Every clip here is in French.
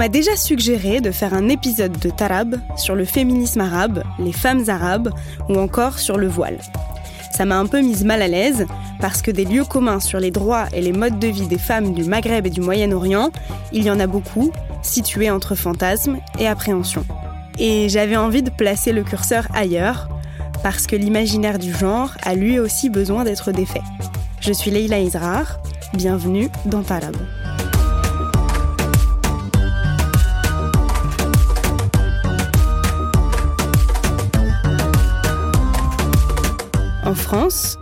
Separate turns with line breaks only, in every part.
m'a déjà suggéré de faire un épisode de Tarab sur le féminisme arabe, les femmes arabes ou encore sur le voile. Ça m'a un peu mise mal à l'aise parce que des lieux communs sur les droits et les modes de vie des femmes du Maghreb et du Moyen-Orient, il y en a beaucoup, situés entre fantasmes et appréhension. Et j'avais envie de placer le curseur ailleurs, parce que l'imaginaire du genre a lui aussi besoin d'être défait. Je suis Leila Israr, bienvenue dans Tarab. En France,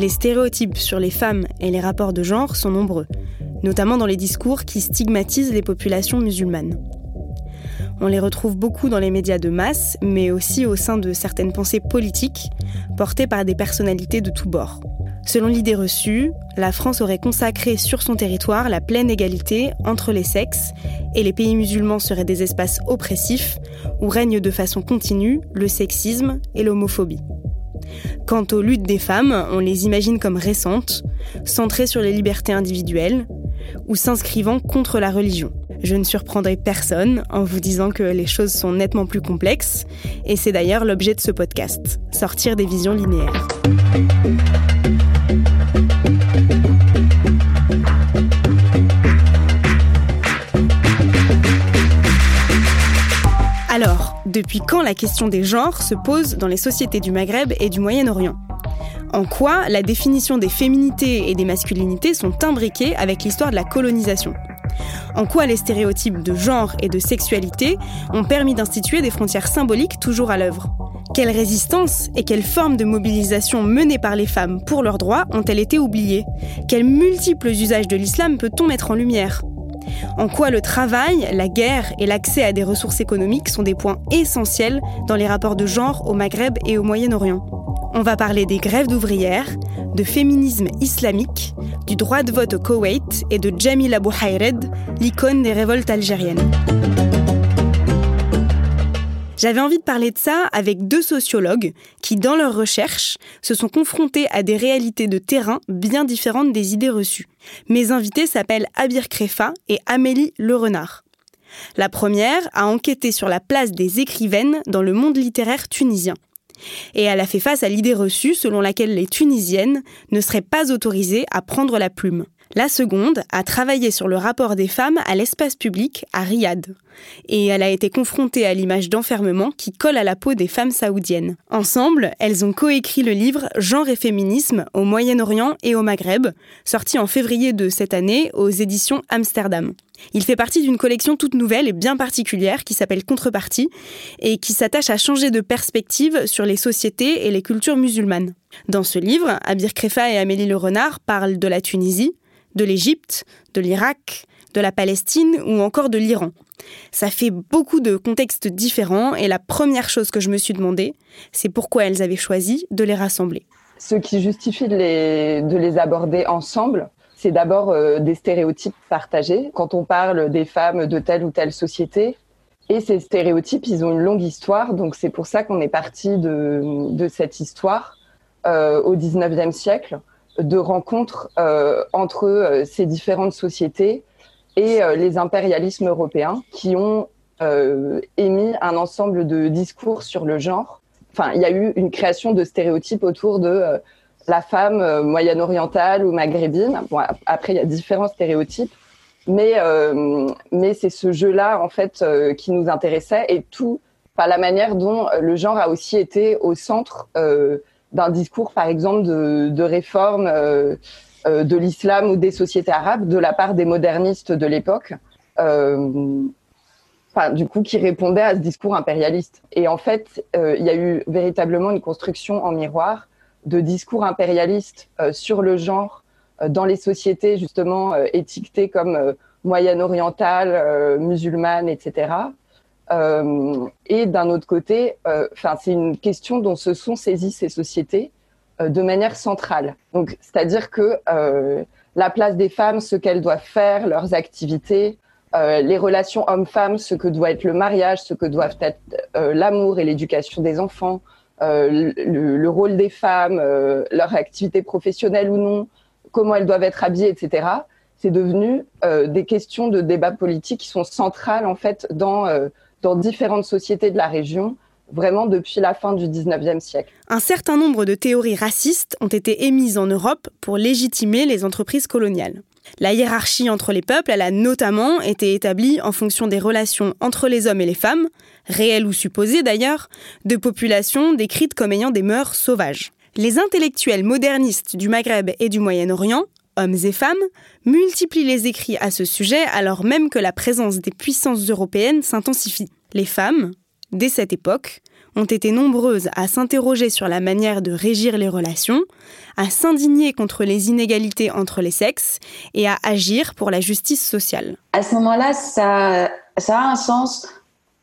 les stéréotypes sur les femmes et les rapports de genre sont nombreux, notamment dans les discours qui stigmatisent les populations musulmanes. On les retrouve beaucoup dans les médias de masse, mais aussi au sein de certaines pensées politiques portées par des personnalités de tous bords. Selon l'idée reçue, la France aurait consacré sur son territoire la pleine égalité entre les sexes et les pays musulmans seraient des espaces oppressifs où règnent de façon continue le sexisme et l'homophobie. Quant aux luttes des femmes, on les imagine comme récentes, centrées sur les libertés individuelles ou s'inscrivant contre la religion. Je ne surprendrai personne en vous disant que les choses sont nettement plus complexes, et c'est d'ailleurs l'objet de ce podcast, sortir des visions linéaires. Depuis quand la question des genres se pose dans les sociétés du Maghreb et du Moyen-Orient? En quoi la définition des féminités et des masculinités sont imbriquées avec l'histoire de la colonisation? En quoi les stéréotypes de genre et de sexualité ont permis d'instituer des frontières symboliques toujours à l'œuvre? Quelles résistances et quelles formes de mobilisation menées par les femmes pour leurs droits ont-elles été oubliées? Quels multiples usages de l'islam peut-on mettre en lumière? En quoi le travail, la guerre et l'accès à des ressources économiques sont des points essentiels dans les rapports de genre au Maghreb et au Moyen-Orient. On va parler des grèves d'ouvrières, de féminisme islamique, du droit de vote au Koweït et de Jamil Abou Hayred, l'icône des révoltes algériennes. J'avais envie de parler de ça avec deux sociologues qui, dans leurs recherches, se sont confrontés à des réalités de terrain bien différentes des idées reçues. Mes invités s'appellent Abir Krefa et Amélie Le Renard. La première a enquêté sur la place des écrivaines dans le monde littéraire tunisien. Et elle a fait face à l'idée reçue selon laquelle les Tunisiennes ne seraient pas autorisées à prendre la plume. La seconde a travaillé sur le rapport des femmes à l'espace public à Riyad. Et elle a été confrontée à l'image d'enfermement qui colle à la peau des femmes saoudiennes. Ensemble, elles ont coécrit le livre Genre et féminisme au Moyen-Orient et au Maghreb, sorti en février de cette année aux éditions Amsterdam. Il fait partie d'une collection toute nouvelle et bien particulière qui s'appelle Contrepartie et qui s'attache à changer de perspective sur les sociétés et les cultures musulmanes. Dans ce livre, Abir Krefa et Amélie Le Renard parlent de la Tunisie, de l'Égypte, de l'Irak, de la Palestine ou encore de l'Iran. Ça fait beaucoup de contextes différents et la première chose que je me suis demandé, c'est pourquoi elles avaient choisi de les rassembler.
Ce qui justifie de les, aborder ensemble, c'est d'abord euh, des stéréotypes partagés. Quand on parle des femmes de telle ou telle société, et ces stéréotypes, ils ont une longue histoire, donc c'est pour ça qu'on est parti de, cette histoire euh, au 19e siècle de rencontres euh, entre euh, ces différentes sociétés et euh, les impérialismes européens qui ont émis un ensemble de discours sur le genre. Enfin, il y a eu une création de stéréotypes autour de la femme moyen-orientale ou maghrébine. Après, il y a différents stéréotypes, mais, mais c'est ce jeu-là, en fait, qui nous intéressait et tout, par la manière dont le genre a aussi été au centre d'un discours, par exemple, de, réforme euh, euh, de l'islam ou des sociétés arabes de la part des modernistes de l'époque. Euh, du coup, qui répondaient à ce discours impérialiste. Et en fait, il y a eu véritablement une construction en miroir de discours impérialistes sur le genre dans les sociétés justement étiquetées comme moyen-orientales, musulmanes, etc. Euh, et d'un autre côté, euh, c'est une question dont se sont saisies ces sociétés euh, de manière centrale. C'est-à-dire que la place des femmes, ce qu'elles doivent faire, leurs activités, les relations hommes-femmes, ce que doit être le mariage, ce que doivent être l'amour et l'éducation des enfants, le, le, rôle des femmes, leur activité professionnelle ou non, comment elles doivent être habillées, etc. c'est devenu des questions de débat politique qui sont centrales en fait dans, dans différentes sociétés de la région vraiment depuis la fin du 19e siècle.
Un certain nombre de théories racistes ont été émises en Europe pour légitimer les entreprises coloniales. La hiérarchie entre les peuples, elle a notamment été établie en fonction des relations entre les hommes et les femmes, réelles ou supposées d'ailleurs, de populations décrites comme ayant des mœurs sauvages. Les intellectuels modernistes du Maghreb et du Moyen-Orient, hommes et femmes, multiplient les écrits à ce sujet alors même que la présence des puissances européennes s'intensifie. Les femmes, dès cette époque, ont été nombreuses à s'interroger sur la manière de régir les relations, à s'indigner contre les inégalités entre les sexes et à agir pour la justice sociale.
À ce moment-là, ça, a un sens,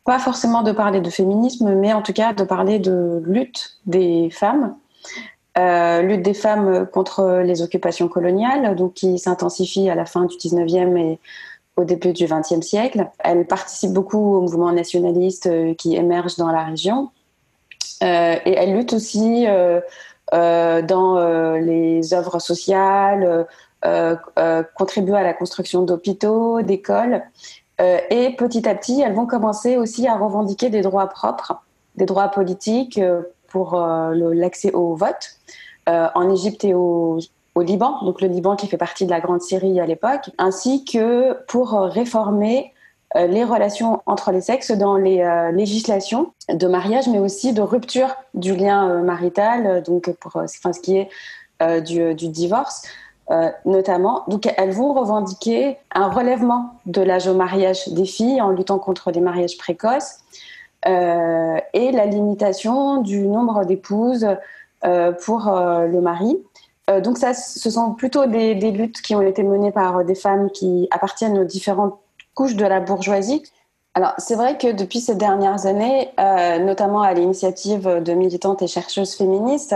pas forcément de parler de féminisme, mais en tout cas de parler de lutte des femmes. Euh, lutte des femmes contre les occupations coloniales, donc qui s'intensifie à la fin du 19e et au début du XXe siècle. Elle participe beaucoup au mouvement nationaliste euh, qui émerge dans la région. Euh, et elle lutte aussi dans les œuvres sociales, contribue à la construction d'hôpitaux, d'écoles. et petit à petit, elles vont commencer aussi à revendiquer des droits propres, des droits politiques pour l'accès au vote en Égypte et au, Liban, donc le Liban qui fait partie de la Grande Syrie à l'époque, ainsi que pour réformer euh, les relations entre les sexes dans les euh, législations de mariage, mais aussi de rupture du lien euh, marital, donc pour enfin, ce qui est du, du, divorce. notamment. Donc, elles vont revendiquer un relèvement de l'âge au mariage des filles en luttant contre les mariages précoces et la limitation du nombre d'épouses pour le mari. donc, ça, ce sont plutôt des, luttes qui ont été menées par des femmes qui appartiennent aux différentes couche de la bourgeoisie. Alors, c'est vrai que depuis ces dernières années, euh, notamment à l'initiative de militantes et chercheuses féministes,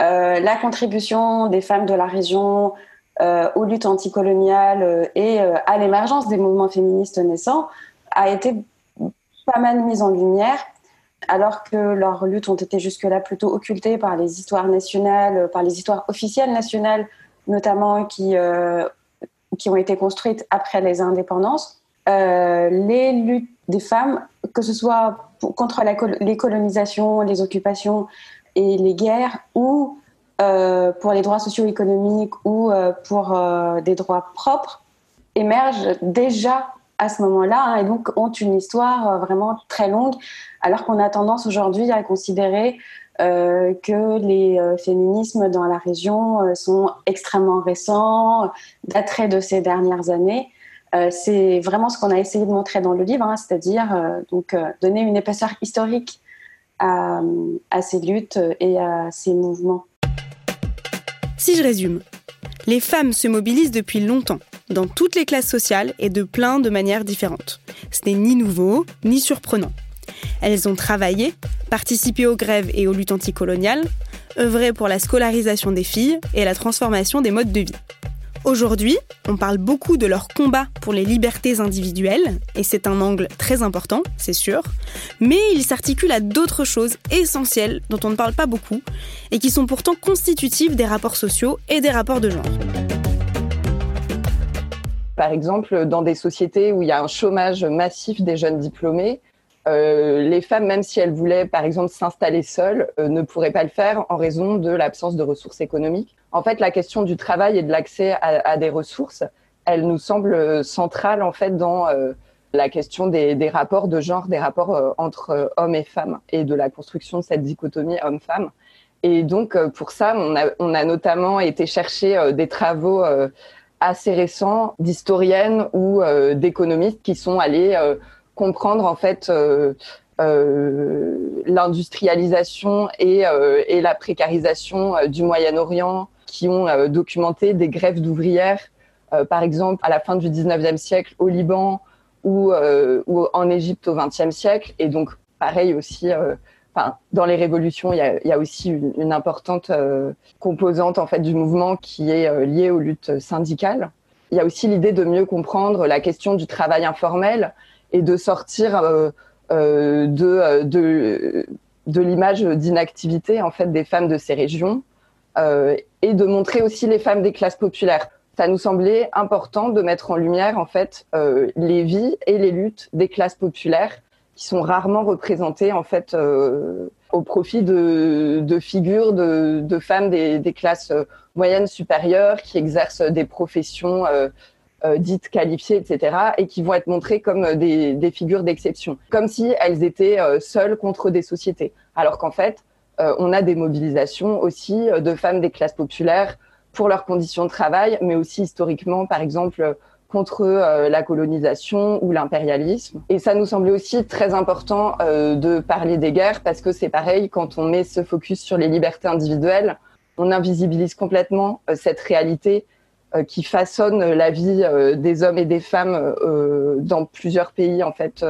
euh, la contribution des femmes de la région euh, aux luttes anticoloniales et à l'émergence des mouvements féministes naissants a été pas mal mise en lumière, alors que leurs luttes ont été jusque-là plutôt occultées par les histoires nationales, par les histoires officielles nationales, notamment qui qui ont été construites après les indépendances, euh, les luttes des femmes, que ce soit contre la, les colonisations, les occupations et les guerres, ou euh, pour les droits socio-économiques ou euh, pour des droits propres, émergent déjà à ce moment-là hein, et donc ont une histoire vraiment très longue, alors qu'on a tendance aujourd'hui à considérer euh, que les euh, féminismes dans la région euh, sont extrêmement récents, dateraient de ces dernières années. c'est vraiment ce qu'on a essayé de montrer dans le livre, hein, c'est-à-dire donc donner une épaisseur historique à ces luttes et à ces mouvements.
Si je résume, les femmes se mobilisent depuis longtemps, dans toutes les classes sociales et de plein de manières différentes. Ce n'est ni nouveau, ni surprenant. Elles ont travaillé, participé aux grèves et aux luttes anticoloniales, œuvré pour la scolarisation des filles et la transformation des modes de vie. Aujourd'hui, on parle beaucoup de leur combat pour les libertés individuelles, et c'est un angle très important, c'est sûr, mais il s'articule à d'autres choses essentielles dont on ne parle pas beaucoup, et qui sont pourtant constitutives des rapports sociaux et des rapports de genre.
Par exemple, dans des sociétés où il y a un chômage massif des jeunes diplômés, euh, les femmes, même si elles voulaient, par exemple, s'installer seules, euh, ne pourraient pas le faire en raison de l'absence de ressources économiques. En fait, la question du travail et de l'accès à, des ressources, elle nous semble centrale en fait dans euh, la question des, rapports de genre, des rapports entre hommes et femmes et de la construction de cette dichotomie homme-femme. Et donc, pour ça, on a, notamment été chercher des travaux assez récents d'historiennes ou d'économistes qui sont allés comprendre en fait euh, euh, l'industrialisation et, euh, et, la précarisation du Moyen-Orient qui ont documenté des grèves d'ouvrières, par exemple à la fin du 19e siècle au Liban ou, ou en Égypte au 20e siècle. Et donc, pareil aussi, dans les révolutions, il y a, aussi une, importante composante en fait du mouvement qui est liée aux luttes syndicales. Il y a aussi l'idée de mieux comprendre la question du travail informel et de sortir euh, euh, de, euh, de, l'image d'inactivité en fait des femmes de ces régions et de montrer aussi les femmes des classes populaires. ça nous semblait important de mettre en lumière en fait euh, les vies et les luttes des classes populaires qui sont rarement représentées en fait euh, au profit de, de figures de, de femmes des, des, classes moyennes supérieures qui exercent des professions euh, euh, dites qualifiées, etc., et qui vont être montrées comme des, des figures d'exception, comme si elles étaient seules contre des sociétés, alors qu'en fait, on a des mobilisations aussi de femmes des classes populaires pour leurs conditions de travail, mais aussi historiquement, par exemple, contre euh, la colonisation ou l'impérialisme. Et ça nous semblait aussi très important euh, de parler des guerres parce que c'est pareil, quand on met ce focus sur les libertés individuelles, on invisibilise complètement euh, cette réalité qui façonne la vie des hommes et des femmes dans plusieurs pays, en fait,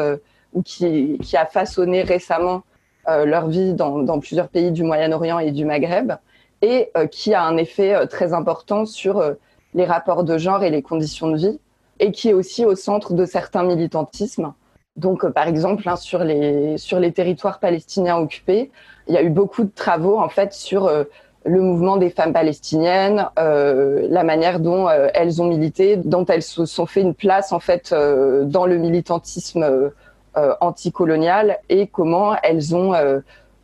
ou qui, a façonné récemment leur vie dans, plusieurs pays du Moyen-Orient et du Maghreb et qui a un effet très important sur les rapports de genre et les conditions de vie, et qui est aussi au centre de certains militantismes. Donc, par exemple, hein, sur, les, sur les territoires palestiniens occupés, il y a eu beaucoup de travaux en fait sur le mouvement des femmes palestiniennes, euh, la manière dont elles ont milité, dont elles se sont fait une place en fait dans le militantisme anticolonial et comment elles ont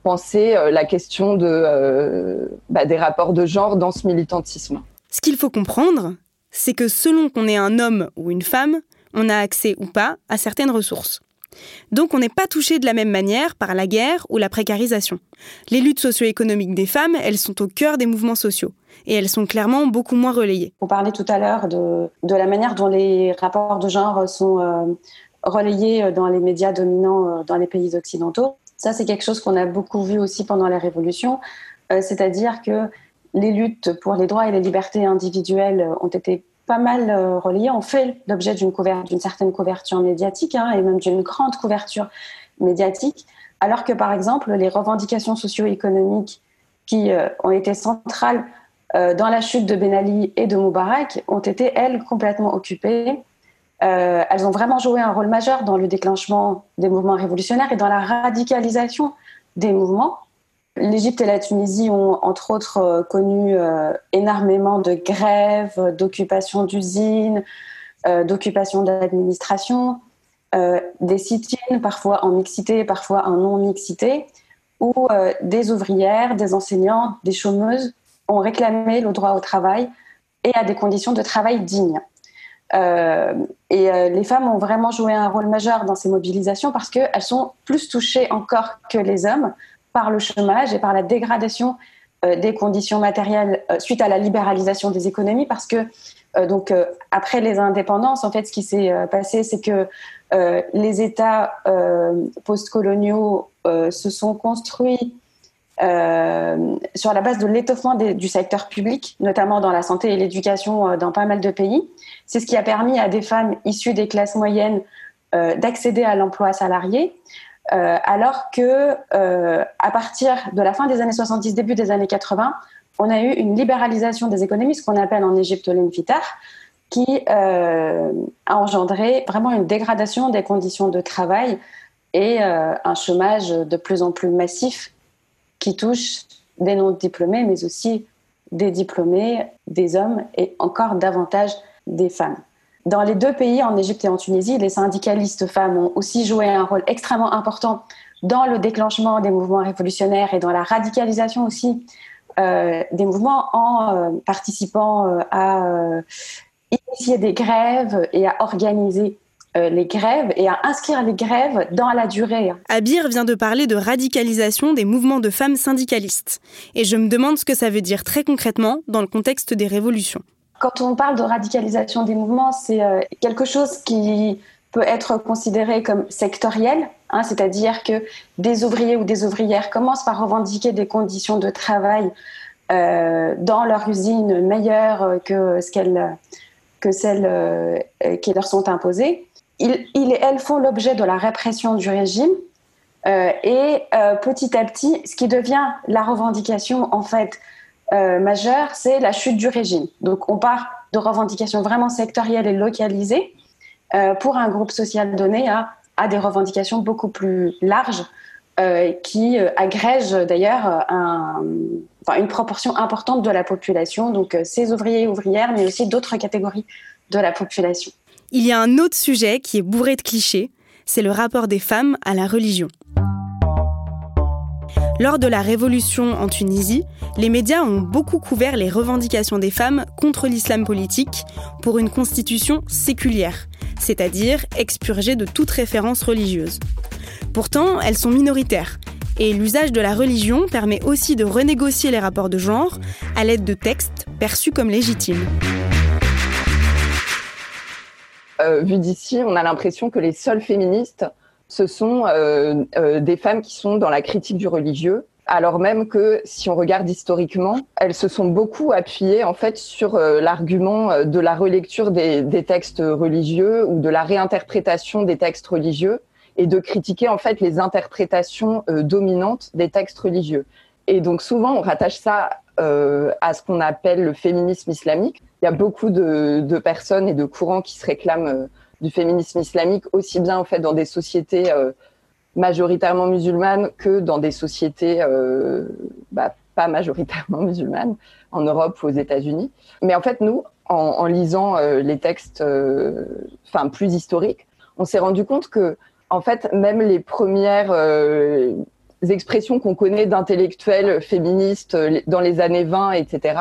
euh, la question de, euh, bah, des rapports de genre dans ce militantisme.
Ce qu'il faut comprendre, c'est que selon qu'on est un homme ou une femme, on a accès ou pas à certaines ressources. Donc on n'est pas touché de la même manière par la guerre ou la précarisation. Les luttes socio-économiques des femmes, elles sont au cœur des mouvements sociaux et elles sont clairement beaucoup moins relayées.
On parlait tout à l'heure de, la manière dont les rapports de genre sont euh, relayés dans les médias dominants dans les pays occidentaux. Ça, c'est quelque chose qu'on a beaucoup vu aussi pendant la Révolution, euh, c'est-à-dire que les luttes pour les droits et les libertés individuelles ont été pas mal euh, reliées, ont fait l'objet d'une certaine couverture médiatique hein, et même d'une grande couverture médiatique, alors que par exemple les revendications socio-économiques qui euh, ont été centrales dans la chute de Ben Ali et de Moubarak ont été, elles, complètement occupées euh, elles ont vraiment joué un rôle majeur dans le déclenchement des mouvements révolutionnaires et dans la radicalisation des mouvements. L'Égypte et la Tunisie ont entre autres euh, connu euh, énormément de grèves, d'occupations d'usines, d'occupations d'administration, des sit-ins, parfois en mixité, parfois en non-mixité, où des ouvrières, des enseignants, des chômeuses ont réclamé le droit au travail et à des conditions de travail dignes. Euh, et euh, les femmes ont vraiment joué un rôle majeur dans ces mobilisations parce qu'elles sont plus touchées encore que les hommes par le chômage et par la dégradation euh, des conditions matérielles suite à la libéralisation des économies parce que donc après les indépendances en fait ce qui s'est passé c'est que les États postcoloniaux se sont construits sur la base de l'étoffement du secteur public, notamment dans la santé et l'éducation dans pas mal de pays. C'est ce qui a permis à des femmes issues des classes moyennes euh, d'accéder à l'emploi salarié, euh, alors que euh, à partir de la fin des années 70, début des années 80, on a eu une libéralisation des économies, ce qu'on appelle en Égypte l'infitar, qui a engendré vraiment une dégradation des conditions de travail et un chômage de plus en plus massif qui touche des non-diplômés, mais aussi des diplômés, des hommes et encore davantage des femmes. Dans les deux pays, en Égypte et en Tunisie, les syndicalistes femmes ont aussi joué un rôle extrêmement important dans le déclenchement des mouvements révolutionnaires et dans la radicalisation aussi euh, des mouvements en euh, participant euh, à initier des grèves et à organiser les grèves et à inscrire les grèves dans la durée.
Abir vient de parler de radicalisation des mouvements de femmes syndicalistes. Et je me demande ce que ça veut dire très concrètement dans le contexte des révolutions.
Quand on parle de radicalisation des mouvements, c'est euh, quelque chose qui peut être considéré comme sectoriel, hein, c'est-à-dire que des ouvriers ou des ouvrières commencent par revendiquer des conditions de travail euh, dans leur usine meilleures que, celles euh, qui leur sont imposées. Ils elles font l'objet de la répression du régime et petit à petit, ce qui devient la revendication en fait euh, majeur, c'est la chute du régime. Donc on part de revendications vraiment sectorielles et localisées euh, pour un groupe social donné à, des revendications beaucoup plus larges qui agrège d'ailleurs une proportion importante de la population, donc ces ouvriers et ouvrières, mais aussi d'autres catégories de la population.
Il y a un autre sujet qui est bourré de clichés, c'est le rapport des femmes à la religion. Lors de la révolution en Tunisie, les médias ont beaucoup couvert les revendications des femmes contre l'islam politique pour une constitution séculière, c'est-à-dire expurgée de toute référence religieuse. Pourtant, elles sont minoritaires, et l'usage de la religion permet aussi de renégocier les rapports de genre à l'aide de textes perçus comme légitimes.
Euh, vu d'ici, on a l'impression que les seules féministes, ce sont euh, euh, des femmes qui sont dans la critique du religieux, alors même que si on regarde historiquement, elles se sont beaucoup appuyées en fait sur l'argument de la relecture des, textes religieux ou de la réinterprétation des textes religieux et de critiquer en fait les interprétations dominantes des textes religieux. Et donc souvent on rattache ça à ce qu'on appelle le féminisme islamique, il y a beaucoup de, personnes et de courants qui se réclament euh, du féminisme islamique, aussi bien en fait dans des sociétés euh, majoritairement musulmanes que dans des sociétés euh, bah, pas majoritairement musulmanes, en Europe ou aux États-Unis. Mais en fait, nous, en, lisant les textes, enfin plus historiques, on s'est rendu compte que, en fait, même les premières expressions qu'on connaît d'intellectuels féministes dans les années 20, etc.,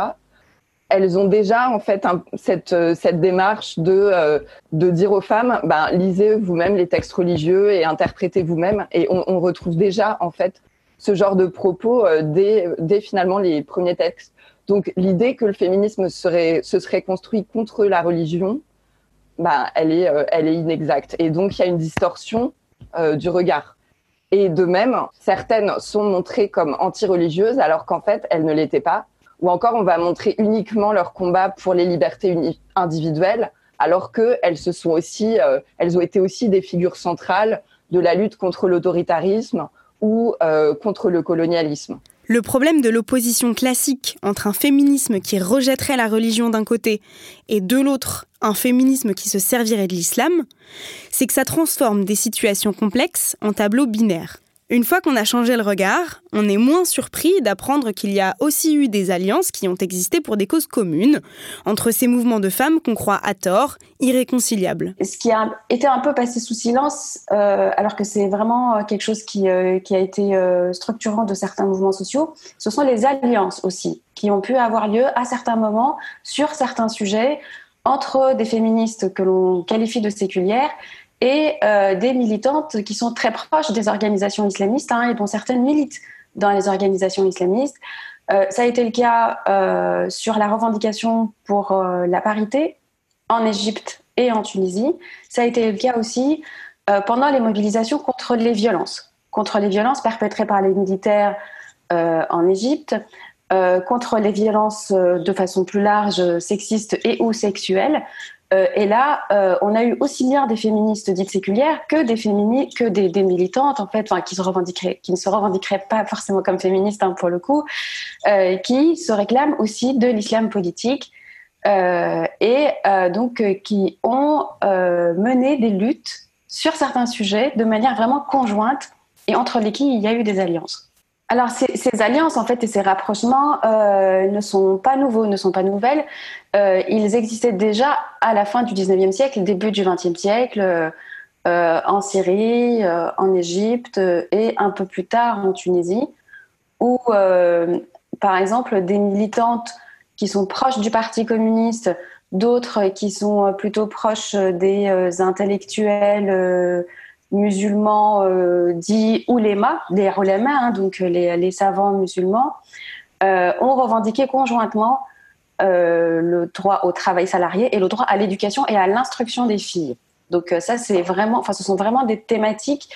elles ont déjà en fait cette, euh, cette démarche de, euh, de dire aux femmes, ben, lisez vous-même les textes religieux et interprétez vous-même. Et on, retrouve déjà en fait ce genre de propos euh, dès, dès, finalement les premiers textes. Donc l'idée que le féminisme serait, se serait construit contre la religion, ben, elle, est, elle est inexacte. Et donc il y a une distorsion du regard. Et de même, certaines sont montrées comme anti-religieuses alors qu'en fait elles ne l'étaient pas ou encore on va montrer uniquement leur combat pour les libertés individuelles, alors qu'elles se sont aussi, euh, elles ont été aussi des figures centrales de la lutte contre l'autoritarisme ou euh, contre le colonialisme.
Le problème de l'opposition classique entre un féminisme qui rejetterait la religion d'un côté et de l'autre un féminisme qui se servirait de l'islam, c'est que ça transforme des situations complexes en tableaux binaires. Une fois qu'on a changé le regard, on est moins surpris d'apprendre qu'il y a aussi eu des alliances qui ont existé pour des causes communes entre ces mouvements de femmes qu'on croit à tort irréconciliables.
Ce qui a été un peu passé sous silence, euh, alors que c'est vraiment euh, quelque chose qui, euh, qui a été structurant de certains mouvements sociaux, ce sont les alliances aussi qui ont pu avoir lieu à certains moments sur certains sujets entre des féministes que l'on qualifie de séculières et euh, des militantes qui sont très proches des organisations islamistes hein, et dont certaines militent dans les organisations islamistes. Euh, ça a été le cas euh, sur la revendication pour la parité en Égypte et en Tunisie. Ça a été le cas aussi pendant les mobilisations contre les violences, contre les violences perpétrées par les militaires en Égypte, contre les violences de façon plus large sexistes et ou sexuelles, euh, et là, euh, on a eu aussi bien des féministes dites séculières que des que des, militantes en fait, qui ne se revendiqueraient pas forcément comme féministes hein, pour le coup, euh, qui se réclament aussi de l'islam politique et donc qui ont mené des luttes sur certains sujets de manière vraiment conjointe et entre lesquels il y a eu des alliances. Alors ces, alliances en fait et ces rapprochements ne sont pas nouveaux, ne sont pas nouvelles. Euh, ils existaient déjà à la fin du 19e siècle, début du 20e siècle, euh, en Syrie, en Égypte et un peu plus tard en Tunisie, où par exemple des militantes qui sont proches du Parti communiste, d'autres qui sont plutôt proches des intellectuels musulmans euh, dits oulémas, des oulémas, hein, donc les, savants musulmans, euh, ont revendiqué conjointement euh, le droit au travail salarié et le droit à l'éducation et à l'instruction des filles. Donc ça, c'est vraiment, enfin, ce sont vraiment des thématiques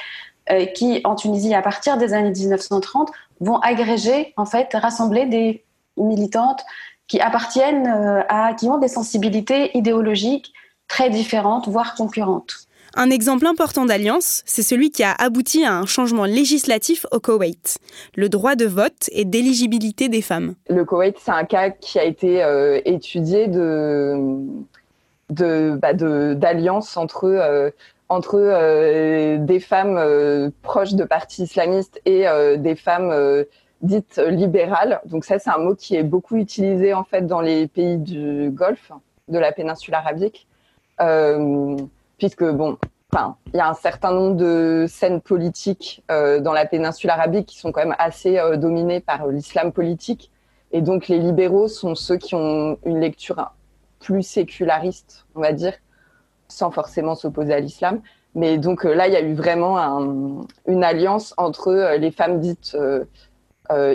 qui, en Tunisie, à partir des années 1930, vont agréger, en fait, rassembler des militantes qui appartiennent à, qui ont des sensibilités idéologiques très différentes, voire concurrentes.
Un exemple important d'alliance, c'est celui qui a abouti à un changement législatif au Koweït, le droit de vote et d'éligibilité des femmes.
Le Koweït, c'est un cas qui a été euh, étudié bah, d'alliance entre euh, entre des femmes proches de partis islamistes et des femmes dites libérales. Donc ça, c'est un mot qui est beaucoup utilisé en fait dans les pays du Golfe, de la péninsule arabique, puisque bon, enfin, il y a un certain nombre de scènes politiques dans la péninsule arabique qui sont quand même assez dominées par l'islam politique. Et donc les libéraux sont ceux qui ont une lecture plus séculariste, on va dire, sans forcément s'opposer à l'islam. Mais donc euh, là, il y a eu vraiment une alliance entre euh, les femmes dites euh,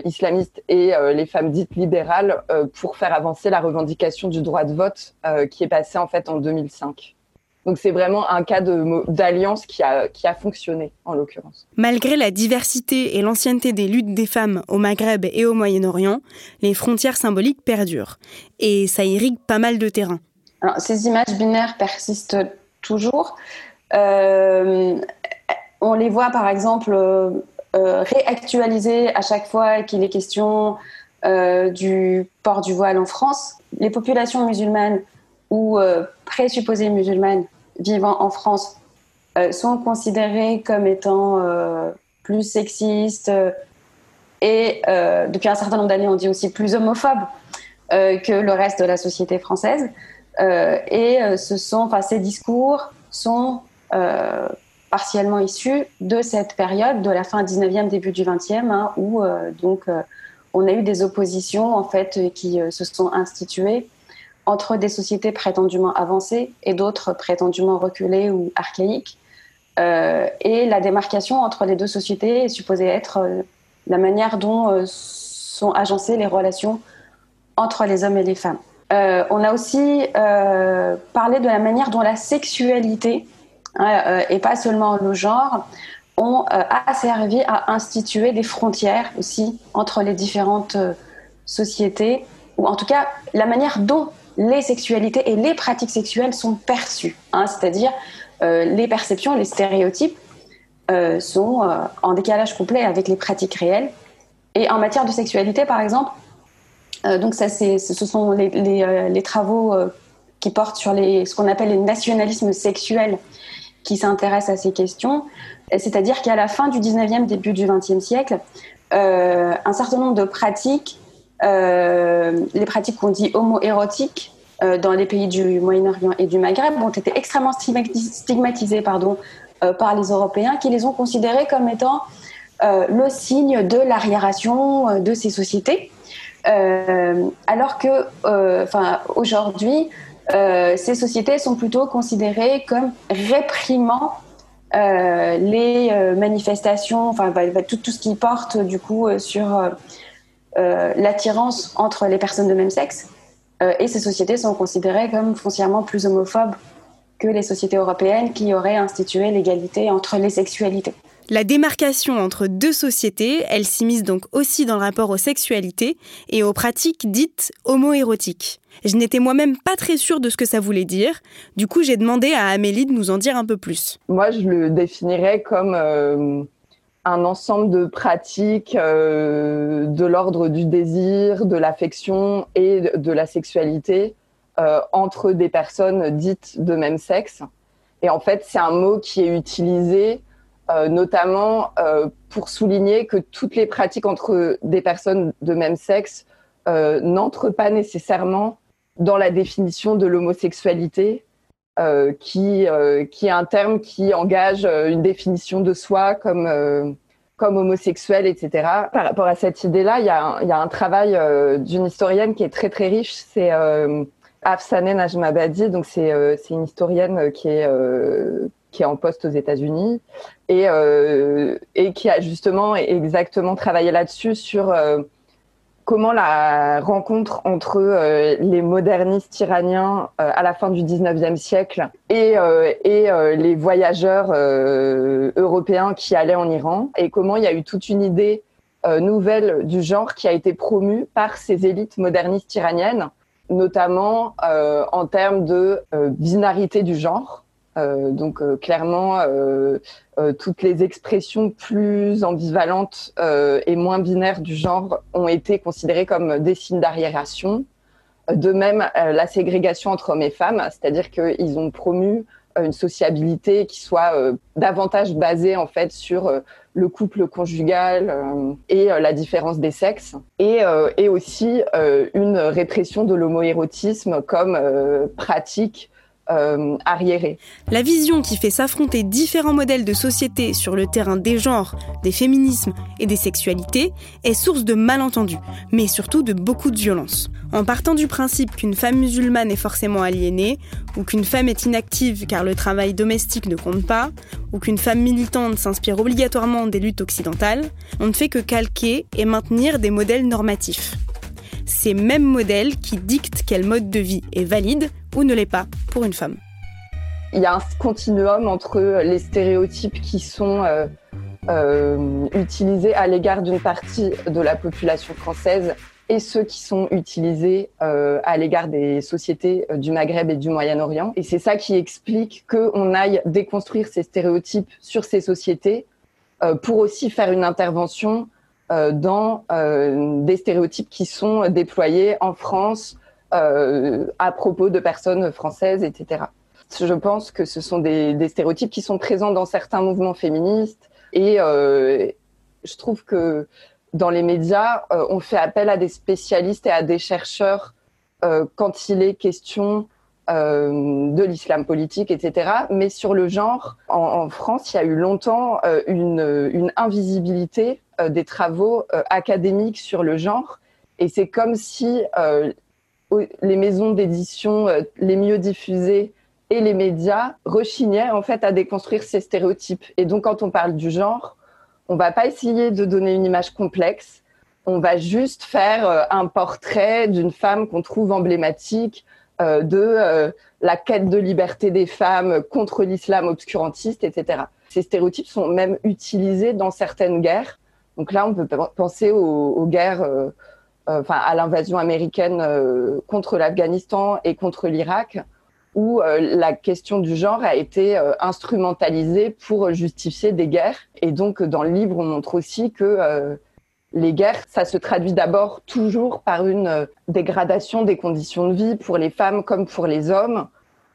islamistes et les femmes dites libérales pour faire avancer la revendication du droit de vote qui est passé en fait en 2005. Donc c'est vraiment un cas d'alliance qui a, qui a fonctionné en l'occurrence.
Malgré la diversité et l'ancienneté des luttes des femmes au Maghreb et au Moyen-Orient, les frontières symboliques perdurent. Et ça irrigue pas mal de terrain.
ces images binaires persistent toujours. Euh, on les voit par exemple euh, réactualisées à chaque fois qu'il est question euh, du port du voile en France. Les populations musulmanes ou euh, présupposées musulmanes vivant en France euh, sont considérées comme étant euh, plus sexistes et depuis un certain nombre d'années on dit aussi plus homophobes que le reste de la société française. et ce sont, enfin, ces discours sont partiellement issus de cette période de la fin 19e, début du 20e, hein, où donc on a eu des oppositions en fait qui se sont instituées entre des sociétés prétendument avancées et d'autres prétendument reculées ou archaïques. Euh, et la démarcation entre les deux sociétés est supposée être euh, la manière dont euh, sont agencées les relations entre les hommes et les femmes. on a aussi parlé de la manière dont la sexualité, hein, et pas seulement le genre, ont a servi à instituer des frontières aussi entre les différentes sociétés, ou en tout cas la manière dont les sexualités et les pratiques sexuelles sont perçues, hein, c'est-à-dire euh, les perceptions, les stéréotypes euh, sont euh, en décalage complet avec les pratiques réelles. Et en matière de sexualité, par exemple, donc ça, ce sont les, travaux qui portent sur ce qu'on appelle les nationalismes sexuels qui s'intéressent à ces questions. C'est-à-dire qu'à la fin du 19e, début du 20e siècle, un certain nombre de pratiques les pratiques qu'on dit homo-érotiques euh, dans les pays du Moyen-Orient et du Maghreb ont été extrêmement stigmatisées euh, par les Européens qui les ont considérées comme étant le signe de l'arriération de ces sociétés. alors que, aujourd'hui, ces sociétés sont plutôt considérées comme réprimant les manifestations, enfin bah, bah, tout, tout, ce qui porte du coup sur euh, l'attirance entre les personnes de même sexe. Euh, et ces sociétés sont considérées comme foncièrement plus homophobes que les sociétés européennes qui auraient institué l'égalité entre les sexualités.
La démarcation entre deux sociétés, elle s'immisce donc aussi dans le rapport aux sexualités et aux pratiques dites homoérotiques. Je n'étais moi-même pas très sûre de ce que ça voulait dire. Du coup, j'ai demandé à Amélie de nous en dire un peu plus.
Moi, je le définirais comme euh, un ensemble de pratiques euh, de l'ordre du désir, de l'affection et de la sexualité euh, entre des personnes dites de même sexe. Et en fait, c'est un mot qui est utilisé euh, notamment pour souligner que toutes les pratiques entre des personnes de même sexe n'entrent pas nécessairement dans la définition de l'homosexualité, euh, qui, euh, qui est un terme qui engage euh, une définition de soi comme, comme homosexuel, etc. Par rapport à cette idée-là, il y, a, y a un travail d'une historienne qui est très très riche, c'est Afsaneh Najmabadi, donc c'est une historienne qui est qui est en poste aux États-Unis et, et qui a justement exactement travaillé là-dessus sur comment la rencontre entre euh, les modernistes iraniens euh, à la fin du 19e siècle et, euh, et les voyageurs européens qui allaient en Iran, et comment il y a eu toute une idée nouvelle du genre qui a été promue par ces élites modernistes iraniennes, notamment en termes de binarité du genre. Euh, donc euh, clairement, euh, toutes les expressions plus ambivalentes et moins binaires du genre ont été considérées comme des signes d'arriération. De même, la ségrégation entre hommes et femmes, c'est-à-dire qu'ils ont promu une sociabilité qui soit davantage basée en fait sur le couple conjugal et la différence des sexes, et, et aussi une répression de l'homoérotisme comme pratique euh,
La vision qui fait s'affronter différents modèles de société sur le terrain des genres, des féminismes et des sexualités est source de malentendus, mais surtout de beaucoup de violence. En partant du principe qu'une femme musulmane est forcément aliénée, ou qu'une femme est inactive car le travail domestique ne compte pas, ou qu'une femme militante s'inspire obligatoirement des luttes occidentales, on ne fait que calquer et maintenir des modèles normatifs ces mêmes modèles qui dictent quel mode de vie est valide ou ne l'est pas pour une femme.
Il y a un continuum entre les stéréotypes qui sont euh, euh, utilisés à l'égard d'une partie de la population française et ceux qui sont utilisés euh, à l'égard des sociétés du Maghreb et du Moyen-Orient. Et c'est ça qui explique qu'on aille déconstruire ces stéréotypes sur ces sociétés pour aussi faire une intervention dans des stéréotypes qui sont déployés en France euh, à propos de personnes françaises, etc. Je pense que ce sont des, stéréotypes qui sont présents dans certains mouvements féministes et je trouve que dans les médias, on fait appel à des spécialistes et à des chercheurs quand il est question de l'islam politique, etc. Mais sur le genre, en, France, il y a eu longtemps une, invisibilité euh, des travaux euh, académiques sur le genre. Et c'est comme si euh, les maisons d'édition les mieux diffusées et les médias rechignaient en fait à déconstruire ces stéréotypes. Et donc quand on parle du genre, on va pas essayer de donner une image complexe, on va juste faire un portrait d'une femme qu'on trouve emblématique de la quête de liberté des femmes contre l'islam obscurantiste, etc. Ces stéréotypes sont même utilisés dans certaines guerres donc là, on peut penser aux, guerres, euh, euh, enfin à l'invasion américaine euh, contre l'Afghanistan et contre l'Irak, où la question du genre a été instrumentalisée pour justifier des guerres. Et donc, dans le livre, on montre aussi que les guerres, ça se traduit d'abord toujours par une dégradation des conditions de vie pour les femmes comme pour les hommes,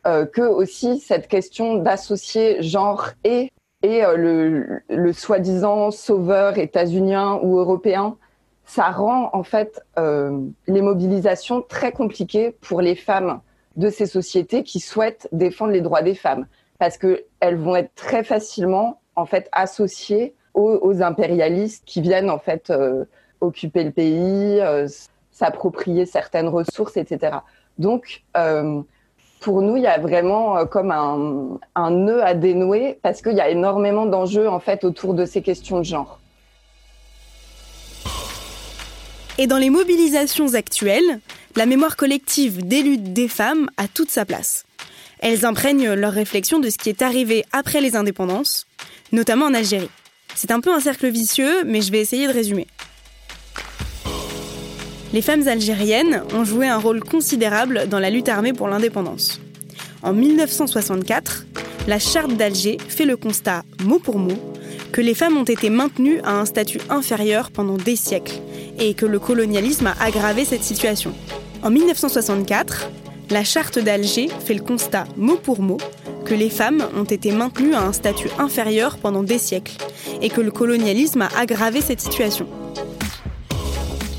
que aussi cette question d'associer genre et et euh, le, soi-disant sauveur états-unien ou européen, ça rend en fait euh, les mobilisations très compliquées pour les femmes de ces sociétés qui souhaitent défendre les droits des femmes, parce qu'elles vont être très facilement en fait associées aux, impérialistes qui viennent en fait euh, occuper le pays, s'approprier certaines ressources, etc. Donc pour nous, il y a vraiment euh, comme un, un nœud à dénouer parce qu'il y a énormément d'enjeux en fait autour de ces questions de genre.
Et dans les mobilisations actuelles, la mémoire collective des luttes des femmes a toute sa place. Elles imprègnent leur réflexion de ce qui est arrivé après les indépendances, notamment en Algérie. C'est un peu un cercle vicieux, mais je vais essayer de résumer. Les femmes algériennes ont joué un rôle considérable dans la lutte armée pour l'indépendance. En 1964, la charte d'Alger fait le constat, mot pour mot, que les femmes ont été maintenues à un statut inférieur pendant des siècles et que le colonialisme a aggravé cette situation. En 1964, la charte d'Alger fait le constat, mot pour mot, que les femmes ont été maintenues à un statut inférieur pendant des siècles et que le colonialisme a aggravé cette situation.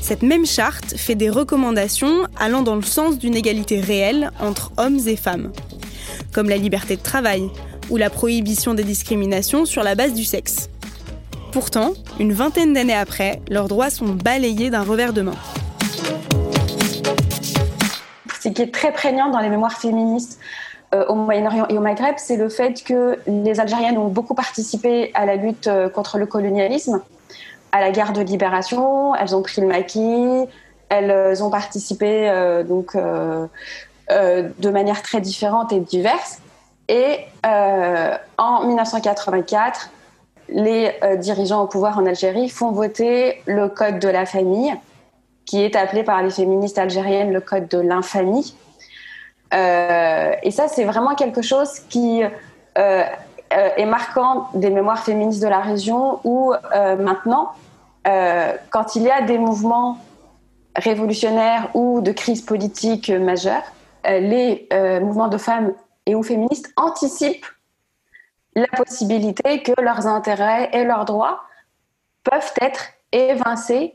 Cette même charte fait des recommandations allant dans le sens d'une égalité réelle entre hommes et femmes, comme la liberté de travail ou la prohibition des discriminations sur la base du sexe. Pourtant, une vingtaine d'années après, leurs droits sont balayés d'un revers de main.
Ce qui est très prégnant dans les mémoires féministes euh, au Moyen-Orient et au Maghreb, c'est le fait que les Algériennes ont beaucoup participé à la lutte euh, contre le colonialisme à la guerre de libération, elles ont pris le maquis, elles euh, ont participé donc de manière très différente et diverse. Et en 1984, les dirigeants au pouvoir en Algérie font voter le code de la famille, qui est appelé par les féministes algériennes le code de l'infamie. et ça, c'est vraiment quelque chose qui est marquant des mémoires féministes de la région où maintenant, euh, quand il y a des mouvements révolutionnaires ou de crise politique majeure, euh, les euh, mouvements de femmes et ou féministes anticipent la possibilité que leurs intérêts et leurs droits peuvent être évincés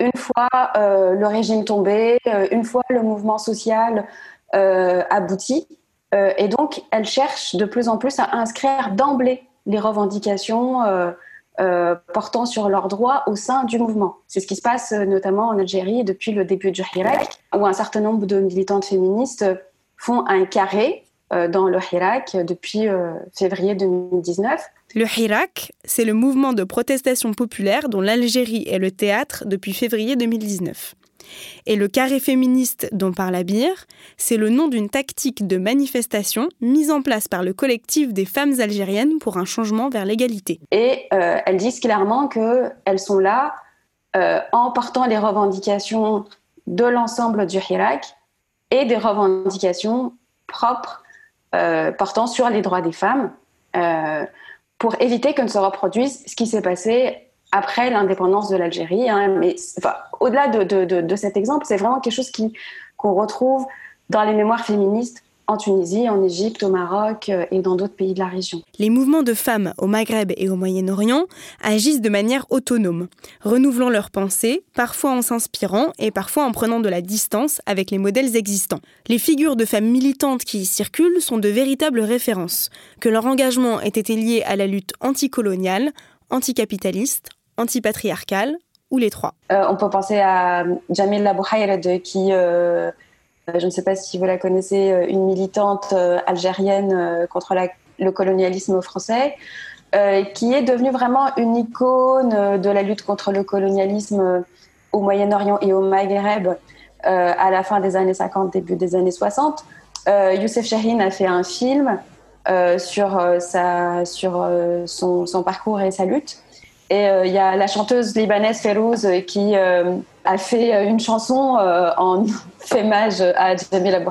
une fois euh, le régime tombé, euh, une fois le mouvement social euh, abouti. et donc, elles cherchent de plus en plus à inscrire d'emblée les revendications portant sur leurs droits au sein du mouvement. C'est ce qui se passe notamment en Algérie depuis le début du Hirak, où un certain nombre de militantes féministes font un carré dans le Hirak depuis février 2019
le Hirak, c'est le mouvement de protestation populaire dont l'Algérie est le théâtre depuis février 2019. Et le carré féministe dont parle Abir, c'est le nom d'une tactique de manifestation mise en place par le collectif des femmes algériennes pour un changement vers l'égalité.
Et euh, elles disent clairement qu'elles sont là euh, en portant les revendications de l'ensemble du Hirak et des revendications propres euh, portant sur les droits des femmes pour éviter que ne se reproduise ce qui s'est passé après l'indépendance de l'Algérie. Hein. Mais au-delà de, cet exemple, c'est vraiment quelque chose qu'on retrouve dans les mémoires féministes en Tunisie, en Égypte, au Maroc euh, et dans d'autres pays de la région.
Les mouvements de femmes au Maghreb et au Moyen-Orient agissent de manière autonome, renouvelant leurs pensées, parfois en s'inspirant et parfois en prenant de la distance avec les modèles existants. Les figures de femmes militantes qui y circulent sont de véritables références, que leur engagement ait été lié à la lutte anticoloniale, anticapitaliste, antipatriarcale, ou les trois.
Euh, on peut penser à Jamil Labouhayred qui... Euh, euh, je ne sais pas si vous la connaissez, euh, une militante euh, algérienne contre le colonialisme français, qui est devenue vraiment une icône de la lutte contre le colonialisme au Moyen-Orient et au Maghreb à la fin des années 50, début des années 60. Youssef Chahine a fait un film sur, sa, sur son, parcours et sa lutte. Et il y a la chanteuse libanaise Ferouz qui a fait euh, une chanson euh, en fémage à Jamil Abou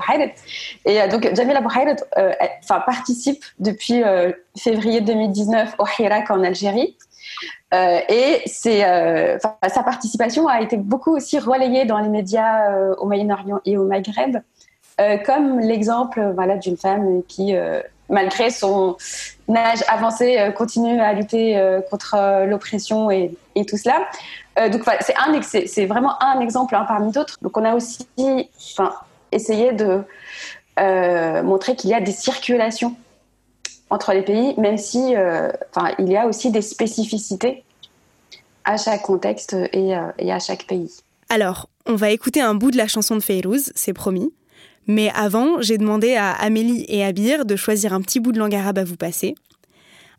Et euh, donc, Jamil Abou enfin, participe depuis février 2019 au Hirak en Algérie. et c'est, sa participation a été beaucoup aussi relayée dans les médias au Moyen-Orient et au Maghreb, comme l'exemple voilà, d'une femme qui, malgré son âge avancé, continue à lutter contre l'oppression et, tout cela. Euh, donc c'est un, c'est vraiment un exemple hein, parmi d'autres. Donc on a aussi, essayé de euh, montrer qu'il y a des circulations entre les pays, même si, euh, il y a aussi des spécificités à chaque contexte et, et, à chaque pays.
Alors, on va écouter un bout de la chanson de Feyrouz, c'est promis. Mais avant, j'ai demandé à Amélie et Abir de choisir un petit bout de langue arabe à vous passer,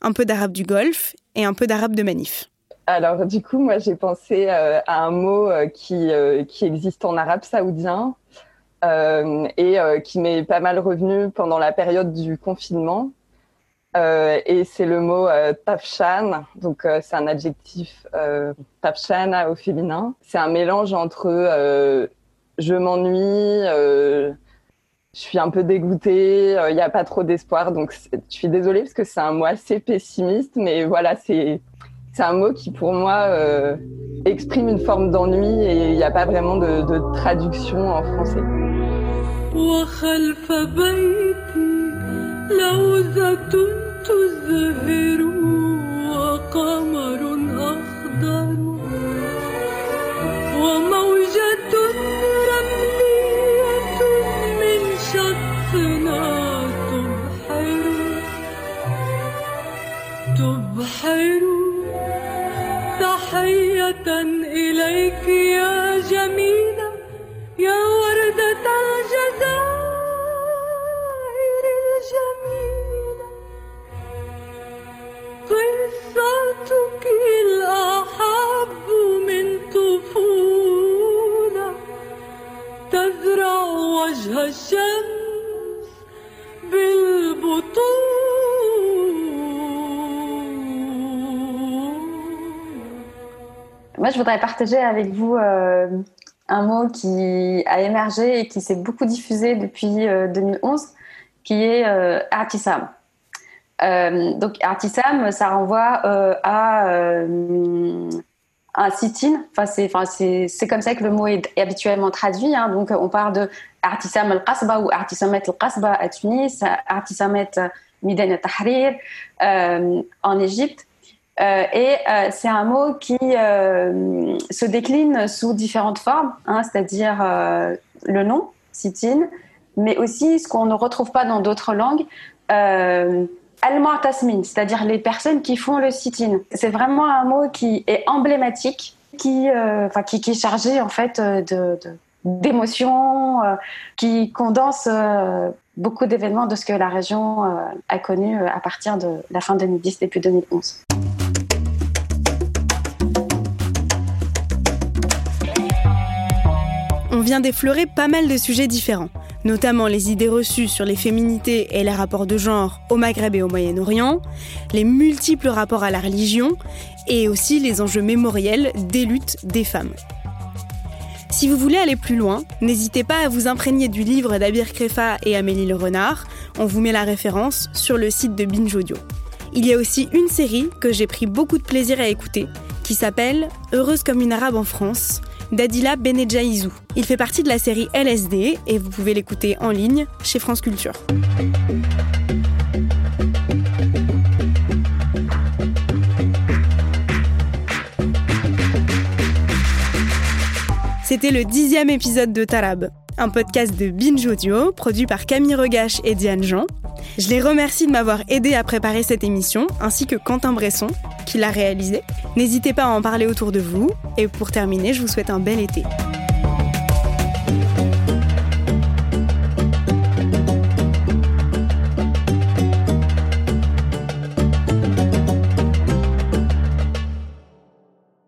un peu d'arabe du Golfe et un peu d'arabe de Manif.
Alors, du coup, moi, j'ai pensé euh, à un mot euh, qui, euh, qui existe en arabe saoudien et qui m'est pas mal revenu pendant la période du confinement. et c'est le mot tafshan. Donc, c'est un adjectif tafshan au féminin. C'est un mélange entre je m'ennuie, je suis un peu dégoûtée, il n'y a pas trop d'espoir. Donc, je suis désolée parce que c'est un mot assez pessimiste, mais voilà, c'est un mot qui pour moi euh, exprime une forme d'ennui et il n'y a pas vraiment de traduction en français. إليك يا جميلة يا وردة الجزائر الجميلة قصتك الأحب من طفولة تزرع وجه الشمس بالبطولة. Moi, je voudrais partager avec vous euh, un mot qui a émergé et qui s'est beaucoup diffusé depuis 2011, euh, qui est euh, artisam. donc artisam, ça renvoie à,
un sit-in. Enfin, c'est, comme ça que le mot est habituellement traduit. Hein. Donc, on parle de Artisam al-Qasba ou Artisamet al-Qasba à Tunis, Artisamet Midan al-Tahrir euh, en Égypte. Euh, et euh, c'est un mot qui euh, se décline sous différentes formes, hein, c'est-à-dire le nom, sit-in, mais aussi ce qu'on ne retrouve pas dans d'autres langues, euh, al-mu'tasmin, c'est-à-dire les personnes qui font le sit-in. C'est vraiment un mot qui est emblématique, qui, qui, est chargé en fait d'émotions, qui condense beaucoup d'événements de ce que la région a connu à partir de la fin 2010, début 2011.
Vient d'effleurer pas mal de sujets différents, notamment les idées reçues sur les féminités et les rapports de genre au Maghreb et au Moyen-Orient, les multiples rapports à la religion et aussi les enjeux mémoriels des luttes des femmes. Si vous voulez aller plus loin, n'hésitez pas à vous imprégner du livre d'Abir Krefa et Amélie Le Renard. On vous met la référence sur le site de Binge Audio. Il y a aussi une série que j'ai pris beaucoup de plaisir à écouter, qui s'appelle Heureuse comme une arabe en France, d'Adila Benedjaïzou. Il fait partie de la série LSD et vous pouvez l'écouter en ligne chez France Culture. C'était le dixième épisode de Tarab, un podcast de Binge Audio produit par Camille Regache et Diane Jean. Je les remercie de m'avoir aidé à préparer cette émission, ainsi que Quentin Bresson, qui l'a réalisé. N'hésitez pas à en parler autour de vous. Et pour terminer, je vous souhaite un bel été.